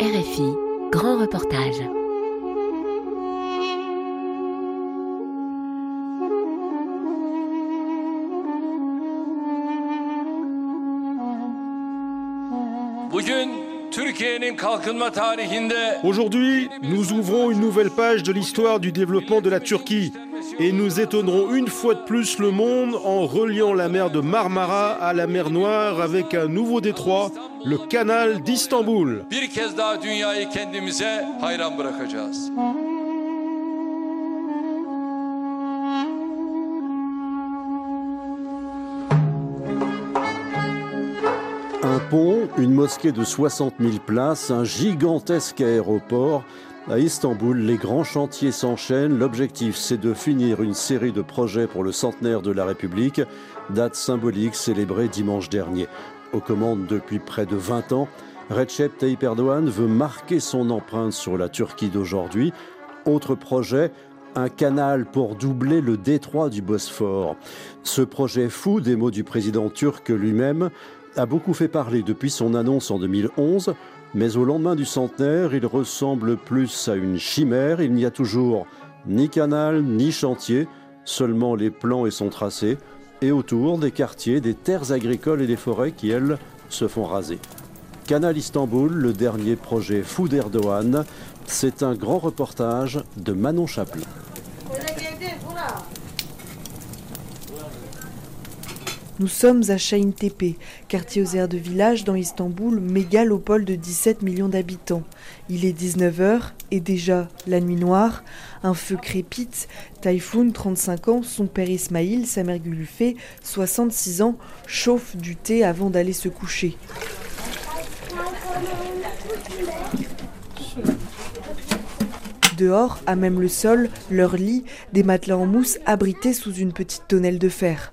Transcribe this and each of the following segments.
RFI, grand reportage. Aujourd'hui, nous ouvrons une nouvelle page de l'histoire du développement de la Turquie et nous étonnerons une fois de plus le monde en reliant la mer de Marmara à la mer Noire avec un nouveau détroit, le canal d'Istanbul. Un pont, une mosquée de 60 000 places, un gigantesque aéroport. À Istanbul, les grands chantiers s'enchaînent. L'objectif, c'est de finir une série de projets pour le centenaire de la République, date symbolique célébrée dimanche dernier. Aux commandes depuis près de 20 ans, Recep Tayyip Erdogan veut marquer son empreinte sur la Turquie d'aujourd'hui. Autre projet, un canal pour doubler le détroit du Bosphore. Ce projet fou, des mots du président turc lui-même, a beaucoup fait parler depuis son annonce en 2011, mais au lendemain du centenaire, il ressemble plus à une chimère. Il n'y a toujours ni canal ni chantier, seulement les plans et son tracé, et autour des quartiers, des terres agricoles et des forêts qui, elles, se font raser. Canal Istanbul, le dernier projet fou d'Erdogan, c'est un grand reportage de Manon Chaplin. Nous sommes à Tepe, quartier aux aires de village dans Istanbul, mégalopole de 17 millions d'habitants. Il est 19h et déjà la nuit noire, un feu crépite. Taïfoun, 35 ans, son père Ismail, sa mère Gulufé, 66 ans, chauffe du thé avant d'aller se coucher. Dehors, à même le sol, leur lit, des matelas en mousse abrités sous une petite tonnelle de fer.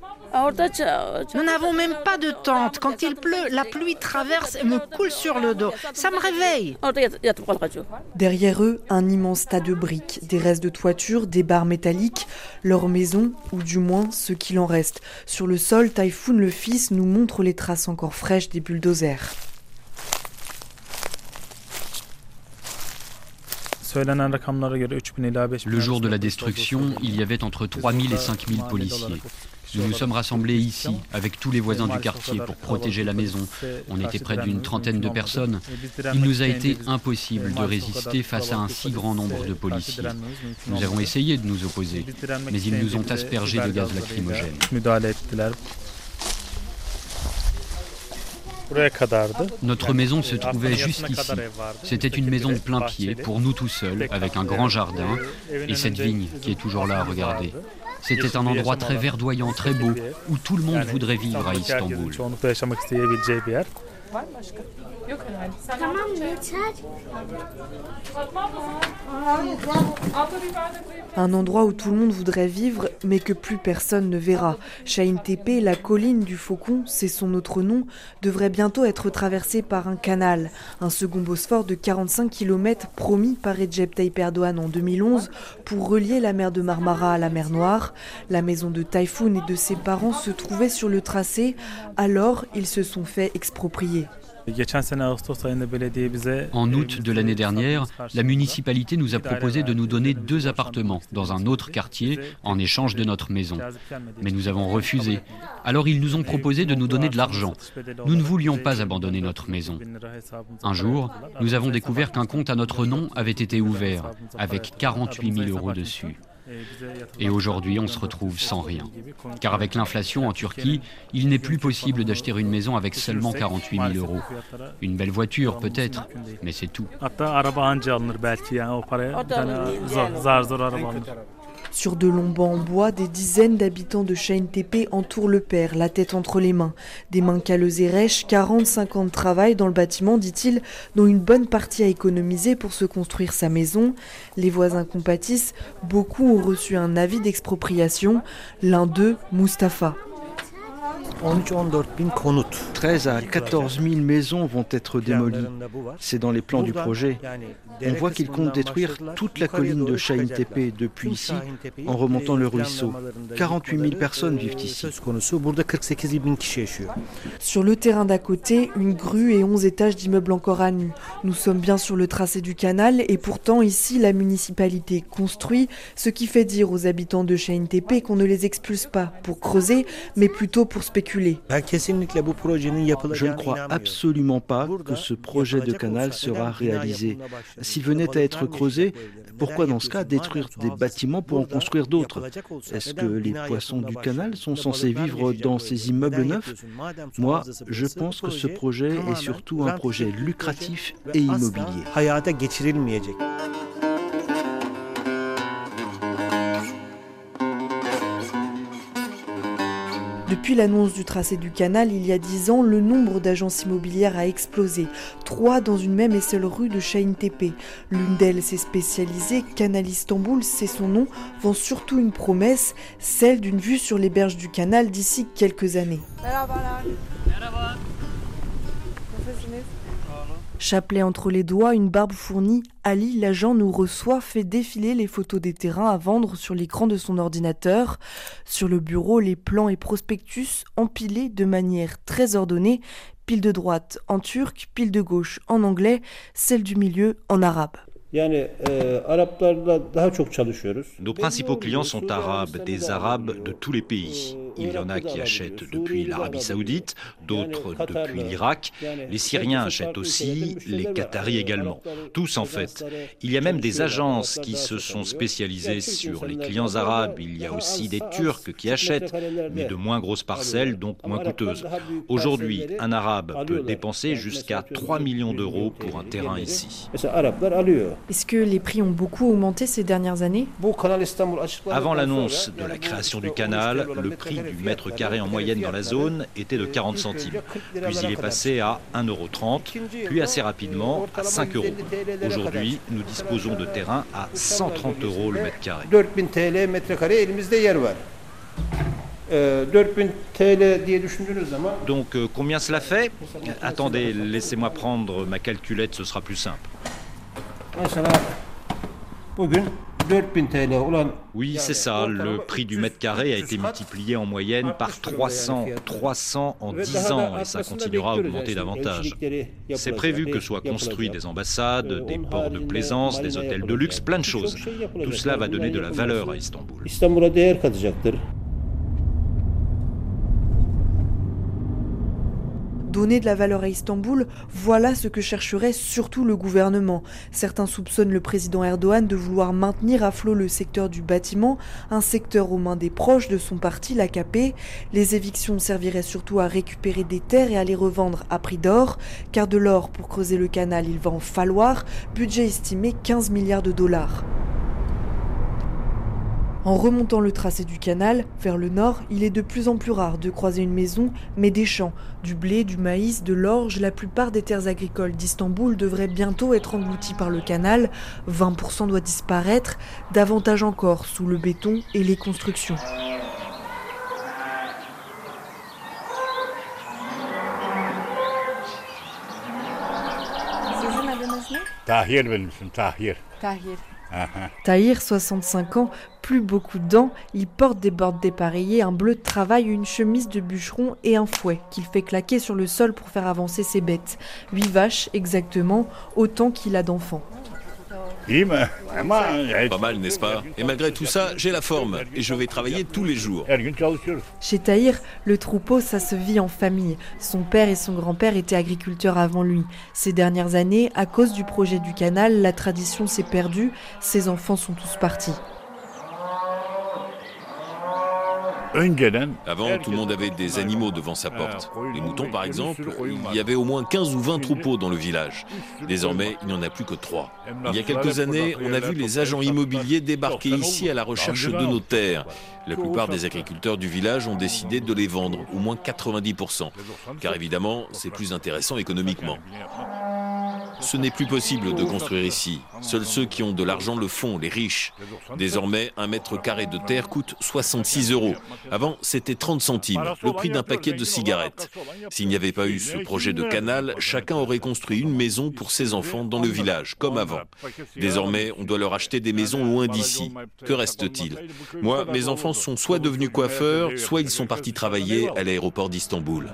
Nous n'avons même pas de tente. Quand il pleut, la pluie traverse et me coule sur le dos. Ça me réveille. Derrière eux, un immense tas de briques, des restes de toiture, des barres métalliques, leur maison, ou du moins ce qu'il en reste. Sur le sol, Typhoon le fils nous montre les traces encore fraîches des bulldozers. Le jour de la destruction, il y avait entre 3000 et 5000 policiers. Nous nous sommes rassemblés ici avec tous les voisins du quartier pour protéger la maison. On était près d'une trentaine de personnes. Il nous a été impossible de résister face à un si grand nombre de policiers. Nous avons essayé de nous opposer, mais ils nous ont aspergé de gaz lacrymogène. Notre maison se trouvait juste ici. C'était une maison de plein pied, pour nous tout seuls, avec un grand jardin. Et cette vigne qui est toujours là à regarder. C'était un endroit très verdoyant, très beau, où tout le monde voudrait vivre à Istanbul. Un endroit où tout le monde voudrait vivre, mais que plus personne ne verra. Shahin Tepe, la colline du Faucon, c'est son autre nom, devrait bientôt être traversée par un canal. Un second Bosphore de 45 km promis par Recep Tayyip Erdogan en 2011 pour relier la mer de Marmara à la mer Noire. La maison de Typhoon et de ses parents se trouvait sur le tracé, alors ils se sont fait exproprier. En août de l'année dernière, la municipalité nous a proposé de nous donner deux appartements dans un autre quartier en échange de notre maison. Mais nous avons refusé. Alors ils nous ont proposé de nous donner de l'argent. Nous ne voulions pas abandonner notre maison. Un jour, nous avons découvert qu'un compte à notre nom avait été ouvert avec 48 000 euros dessus. Et aujourd'hui, on se retrouve sans rien. Car avec l'inflation en Turquie, il n'est plus possible d'acheter une maison avec seulement 48 000 euros. Une belle voiture peut-être, mais c'est tout. Sur de longs bancs en bois, des dizaines d'habitants de Chaîne Tepe entourent le père, la tête entre les mains. Des mains calleuses et rêches, 40-50 ans de travail dans le bâtiment, dit-il, dont une bonne partie a économisé pour se construire sa maison. Les voisins compatissent, beaucoup ont reçu un avis d'expropriation. L'un d'eux, Mustapha. 13 à 14 000 maisons vont être démolies. C'est dans les plans du projet. On voit qu'ils comptent détruire toute la colline de Shahin Tepe depuis ici, en remontant le ruisseau. 48 000 personnes vivent ici. Sur le terrain d'à côté, une grue et 11 étages d'immeubles encore à nu. Nous sommes bien sur le tracé du canal et pourtant ici la municipalité construit, ce qui fait dire aux habitants de Shahin Tepe qu'on ne les expulse pas pour creuser, mais plutôt pour spéculer. Je ne crois absolument pas que ce projet de canal sera réalisé. S'il venait à être creusé, pourquoi dans ce cas détruire des bâtiments pour en construire d'autres? Est-ce que les poissons du canal sont censés vivre dans ces immeubles neufs? Moi, je pense que ce projet est surtout un projet lucratif et immobilier. Depuis l'annonce du tracé du canal il y a dix ans, le nombre d'agences immobilières a explosé. Trois dans une même et seule rue de Shahin Tepe. L'une d'elles s'est spécialisée, Canal Istanbul, c'est son nom, vend surtout une promesse, celle d'une vue sur les berges du canal d'ici quelques années. Chapelet entre les doigts, une barbe fournie, Ali, l'agent, nous reçoit, fait défiler les photos des terrains à vendre sur l'écran de son ordinateur. Sur le bureau, les plans et prospectus empilés de manière très ordonnée, pile de droite en turc, pile de gauche en anglais, celle du milieu en arabe. Nos principaux clients sont arabes, des arabes de tous les pays. Il y en a qui achètent depuis l'Arabie saoudite, d'autres depuis l'Irak. Les Syriens achètent aussi, les Qataris également. Tous en fait. Il y a même des agences qui se sont spécialisées sur les clients arabes. Il y a aussi des Turcs qui achètent, mais de moins grosses parcelles, donc moins coûteuses. Aujourd'hui, un arabe peut dépenser jusqu'à 3 millions d'euros pour un terrain ici. Est-ce que les prix ont beaucoup augmenté ces dernières années Avant l'annonce de la création du canal, le prix du mètre carré en moyenne dans la zone était de 40 centimes. Puis il est passé à 1,30 euro, puis assez rapidement à 5 euros. Aujourd'hui, nous disposons de terrains à 130 euros le mètre carré. Donc euh, combien cela fait Attendez, laissez-moi prendre ma calculette, ce sera plus simple. Oui, c'est ça. Le prix du mètre carré a été multiplié en moyenne par 300. 300 en 10 ans et ça continuera à augmenter davantage. C'est prévu que soient construits des ambassades, des ports de plaisance, des hôtels de luxe, plein de choses. Tout cela va donner de la valeur à Istanbul. Donner de la valeur à Istanbul, voilà ce que chercherait surtout le gouvernement. Certains soupçonnent le président Erdogan de vouloir maintenir à flot le secteur du bâtiment, un secteur aux mains des proches de son parti, l'AKP. Les évictions serviraient surtout à récupérer des terres et à les revendre à prix d'or, car de l'or pour creuser le canal, il va en falloir, budget estimé 15 milliards de dollars. En remontant le tracé du canal, vers le nord, il est de plus en plus rare de croiser une maison, mais des champs, du blé, du maïs, de l'orge, la plupart des terres agricoles d'Istanbul devraient bientôt être englouties par le canal, 20% doit disparaître, davantage encore sous le béton et les constructions. Tahir benim ismim Tahir. Tahir. Tahir, 65 ans, plus beaucoup de dents, il porte des bordes dépareillées, un bleu de travail, une chemise de bûcheron et un fouet qu'il fait claquer sur le sol pour faire avancer ses bêtes. Huit vaches exactement, autant qu'il a d'enfants. Pas mal, n'est-ce pas? Et malgré tout ça, j'ai la forme et je vais travailler tous les jours. Chez Tahir, le troupeau, ça se vit en famille. Son père et son grand-père étaient agriculteurs avant lui. Ces dernières années, à cause du projet du canal, la tradition s'est perdue. Ses enfants sont tous partis. Avant, tout le monde avait des animaux devant sa porte. Les moutons, par exemple, il y avait au moins 15 ou 20 troupeaux dans le village. Désormais, il n'y en a plus que 3. Il y a quelques années, on a vu les agents immobiliers débarquer ici à la recherche de nos terres. La plupart des agriculteurs du village ont décidé de les vendre, au moins 90%, car évidemment, c'est plus intéressant économiquement. Ce n'est plus possible de construire ici. Seuls ceux qui ont de l'argent le font, les riches. Désormais, un mètre carré de terre coûte 66 euros. Avant, c'était 30 centimes, le prix d'un paquet de cigarettes. S'il n'y avait pas eu ce projet de canal, chacun aurait construit une maison pour ses enfants dans le village, comme avant. Désormais, on doit leur acheter des maisons loin d'ici. Que reste-t-il? Moi, mes enfants sont soit devenus coiffeurs, soit ils sont partis travailler à l'aéroport d'Istanbul.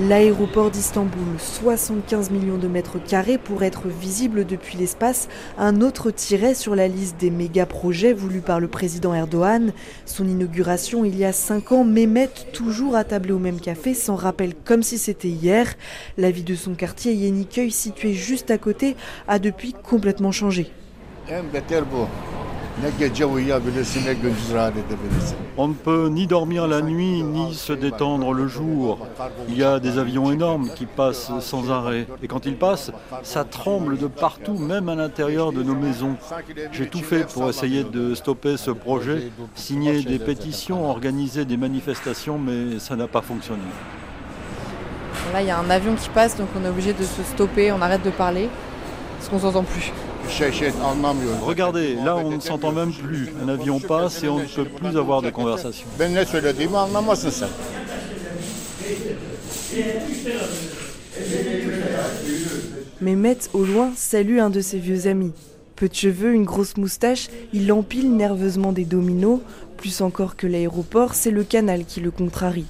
L'aéroport d'Istanbul, 75 millions de mètres carrés pour être visible depuis l'espace, un autre tiret sur la liste des méga-projets voulus par le président Erdogan. Son inauguration il y a 5 ans, Mehmet, toujours attablé au même café, s'en rappelle comme si c'était hier. La vie de son quartier Yeniköy, situé juste à côté, a depuis complètement changé. On ne peut ni dormir la nuit ni se détendre le jour. Il y a des avions énormes qui passent sans arrêt. Et quand ils passent, ça tremble de partout, même à l'intérieur de nos maisons. J'ai tout fait pour essayer de stopper ce projet, signer des pétitions, organiser des manifestations, mais ça n'a pas fonctionné. Là, il y a un avion qui passe, donc on est obligé de se stopper, on arrête de parler, parce qu'on s'entend plus. Regardez, là on ne s'entend même plus. Un avion passe et on ne peut plus avoir de conversation. Mehmet, au loin, salue un de ses vieux amis. Peu de cheveux, une grosse moustache, il empile nerveusement des dominos. Plus encore que l'aéroport, c'est le canal qui le contrarie.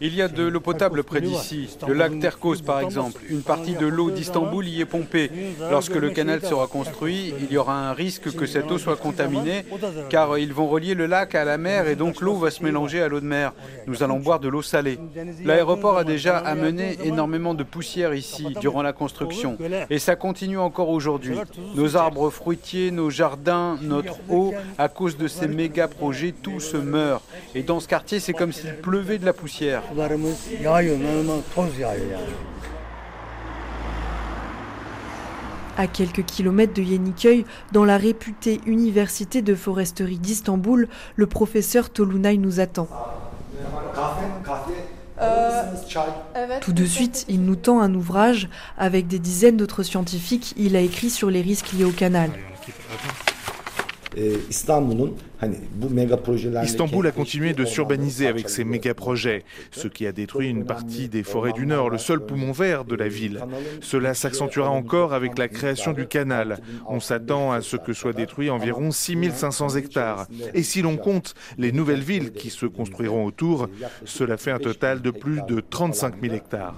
Il y a de l'eau potable près d'ici, le lac Terkos par exemple. Une partie de l'eau d'Istanbul y est pompée. Lorsque le canal sera construit, il y aura un risque que cette eau soit contaminée, car ils vont relier le lac à la mer et donc l'eau va se mélanger à l'eau de mer. Nous allons boire de l'eau salée. L'aéroport a déjà amené énormément de poussière ici durant la construction, et ça continue encore aujourd'hui. Nos arbres fruitiers, nos jardins, notre eau, à cause de ces méga projets, tout se meurt. Et dans ce quartier, c'est comme s'il pleuvait de la poussière. À quelques kilomètres de Yeniköy, dans la réputée université de foresterie d'Istanbul, le professeur Tolunay nous attend. Tout de suite, il nous tend un ouvrage avec des dizaines d'autres scientifiques. Il a écrit sur les risques liés au canal. Istanbul a continué de s'urbaniser avec ses méga-projets, ce qui a détruit une partie des forêts du Nord, le seul poumon vert de la ville. Cela s'accentuera encore avec la création du canal. On s'attend à ce que soient détruits environ 6500 hectares. Et si l'on compte les nouvelles villes qui se construiront autour, cela fait un total de plus de 35 000 hectares.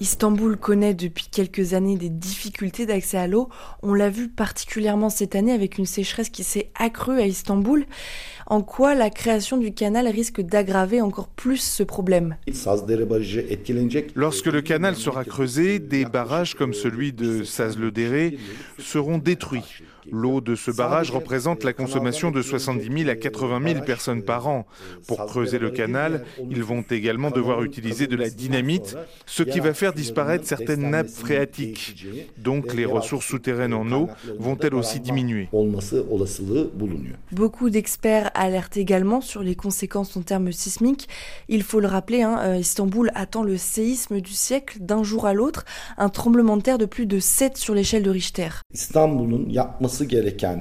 Istanbul connaît depuis quelques années des difficultés d'accès à l'eau. On l'a vu particulièrement cette année avec une sécheresse qui s'est accrue à Istanbul. En quoi la création du canal risque d'aggraver encore plus ce problème Lorsque le canal sera creusé, des barrages comme celui de Sazledere seront détruits. L'eau de ce barrage représente la consommation de 70 000 à 80 000 personnes par an. Pour creuser le canal, ils vont également devoir utiliser de la dynamite, ce qui va faire disparaître certaines nappes phréatiques. Donc les ressources souterraines en eau vont elles aussi diminuer. Beaucoup d'experts alertent également sur les conséquences en termes sismiques. Il faut le rappeler, hein, euh, Istanbul attend le séisme du siècle d'un jour à l'autre, un tremblement de terre de plus de 7 sur l'échelle de Richter.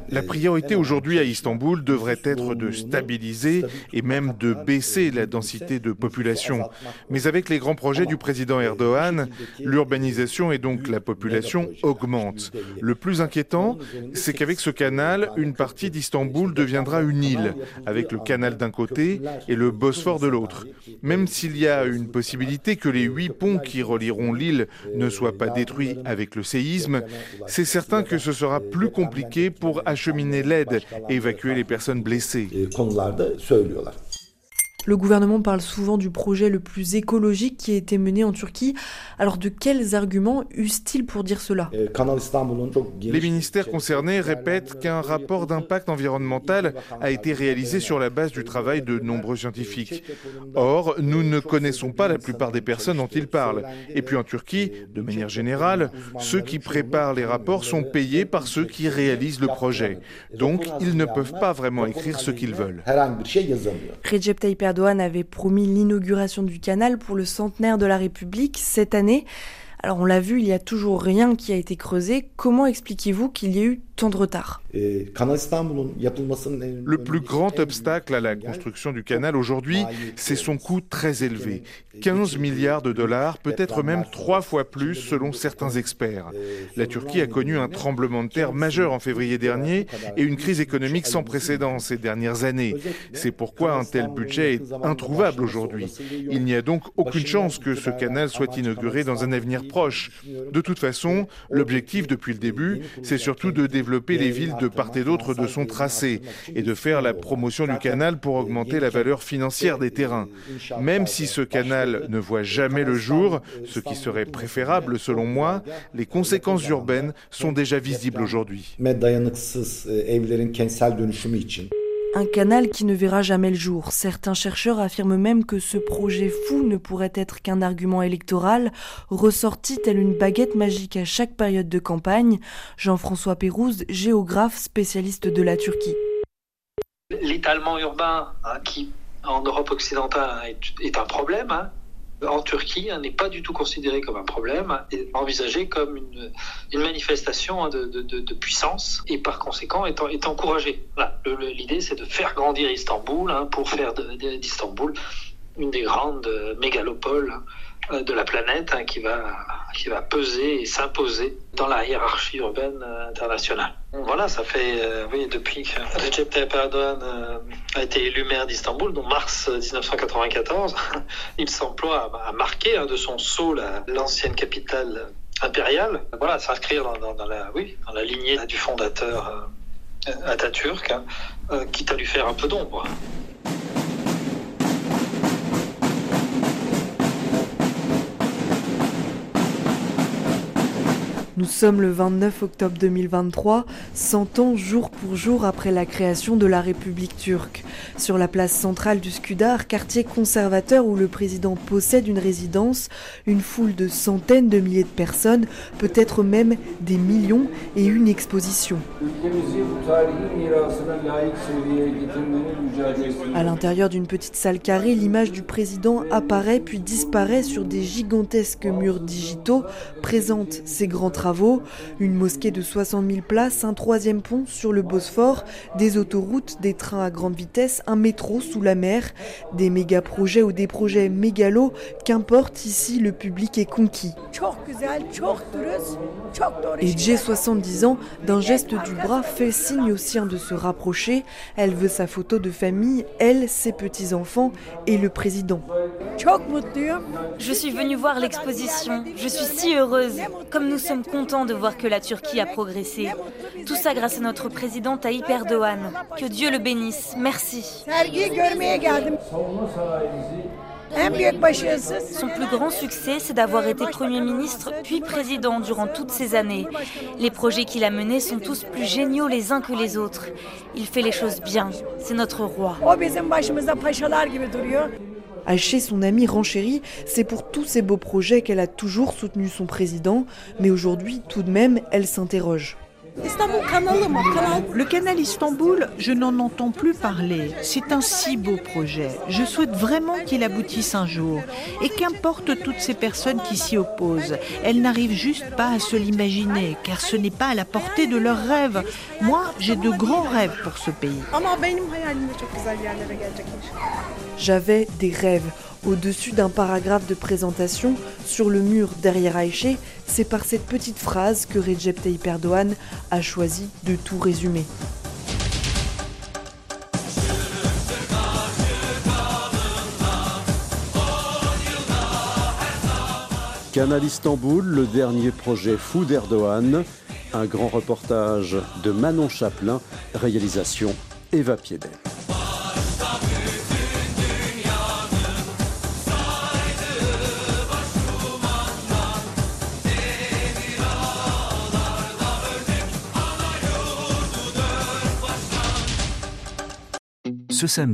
La priorité aujourd'hui à Istanbul devrait être de stabiliser et même de baisser la densité de population. Mais avec les grands projets du président Erdogan, l'urbanisation et donc la population augmentent. Le plus inquiétant, c'est qu'avec ce canal, une partie d'Istanbul deviendra une île, avec le canal d'un côté et le Bosphore de l'autre. Même s'il y a une possibilité que les huit ponts qui relieront l'île ne soient pas détruits avec le séisme, c'est certain que ce sera plus compliqué pour acheminer l'aide et évacuer les personnes blessées. Le gouvernement parle souvent du projet le plus écologique qui a été mené en Turquie. Alors de quels arguments use-t-il pour dire cela? Les ministères concernés répètent qu'un rapport d'impact environnemental a été réalisé sur la base du travail de nombreux scientifiques. Or, nous ne connaissons pas la plupart des personnes dont ils parlent. Et puis en Turquie, de manière générale, ceux qui préparent les rapports sont payés par ceux qui réalisent le projet. Donc, ils ne peuvent pas vraiment écrire ce qu'ils veulent. Recep Tayyip Erdogan avait promis l'inauguration du canal pour le centenaire de la République cette année. Alors on l'a vu, il n'y a toujours rien qui a été creusé. Comment expliquez-vous qu'il y ait eu de retard Le plus grand obstacle à la construction du canal aujourd'hui, c'est son coût très élevé. 15 milliards de dollars, peut-être même trois fois plus selon certains experts. La Turquie a connu un tremblement de terre majeur en février dernier et une crise économique sans précédent ces dernières années. C'est pourquoi un tel budget est introuvable aujourd'hui. Il n'y a donc aucune chance que ce canal soit inauguré dans un avenir proche. De toute façon, l'objectif depuis le début, c'est surtout de développer les villes de part et d'autre de son tracé et de faire la promotion du canal pour augmenter la valeur financière des terrains. Même si ce canal ne voit jamais le jour, ce qui serait préférable selon moi, les conséquences urbaines sont déjà visibles aujourd'hui. Un canal qui ne verra jamais le jour. Certains chercheurs affirment même que ce projet fou ne pourrait être qu'un argument électoral, ressorti tel une baguette magique à chaque période de campagne. Jean-François Pérouse, géographe spécialiste de la Turquie. L'étalement urbain, hein, qui en Europe occidentale est, un problème, hein, en Turquie hein, n'est pas du tout considéré comme un problème, et envisagé comme une, manifestation hein, de, puissance et par conséquent est, est encouragé. L'idée c'est de faire grandir Istanbul hein, pour faire d'Istanbul une des grandes mégalopoles euh, de la planète qui, va, qui va peser et s'imposer dans la hiérarchie urbaine euh, internationale. Voilà, ça fait, euh, oui, depuis que Recep Tayyip Erdogan a été élu maire d'Istanbul, donc mars 1994, il s'emploie à, marquer hein, de son sceau l'ancienne capitale impériale. Voilà, s'inscrire dans, la, oui, dans la lignée du fondateur Atatürk, hein, quitte à lui faire un peu d'ombre. Nous sommes le 29 octobre 2023, 100 ans jour pour jour après la création de la République turque. Sur la place centrale du Skudar, quartier conservateur où le président possède une résidence, une foule de centaines de milliers de personnes, peut-être même des millions, et une exposition. À l'intérieur d'une petite salle carrée, l'image du président apparaît puis disparaît sur des gigantesques murs digitaux, présente ses grands travaux une mosquée de 60 000 places, un troisième pont sur le Bosphore, des autoroutes, des trains à grande vitesse, un métro sous la mer, des méga-projets ou des projets mégalos, qu'importe ici le public est conquis. Et Jay, 70 ans, d'un geste du bras, fait signe au sien de se rapprocher. Elle veut sa photo de famille, elle, ses petits-enfants et le président. Je suis venue voir l'exposition. Je suis si heureuse. Comme nous sommes content de voir que la Turquie a progressé. Tout ça grâce à notre président Tayyip Erdogan. Que Dieu le bénisse. Merci. Son plus grand succès, c'est d'avoir été Premier ministre puis président durant toutes ces années. Les projets qu'il a menés sont tous plus géniaux les uns que les autres. Il fait les choses bien. C'est notre roi. Chez son ami renchérie, c'est pour tous ces beaux projets qu'elle a toujours soutenu son président, mais aujourd'hui, tout de même, elle s'interroge. Le canal Istanbul, je n'en entends plus parler. C'est un si beau projet. Je souhaite vraiment qu'il aboutisse un jour. Et qu'importe toutes ces personnes qui s'y opposent, elles n'arrivent juste pas à se l'imaginer, car ce n'est pas à la portée de leurs rêves. Moi, j'ai de grands rêves pour ce pays. J'avais des rêves. Au-dessus d'un paragraphe de présentation, sur le mur derrière Aïché, c'est par cette petite phrase que Recep Tayyip Erdogan a choisi de tout résumer. Canal Istanbul, le dernier projet fou d'Erdogan, un grand reportage de Manon Chaplin, réalisation Eva Piedel. Ce samedi.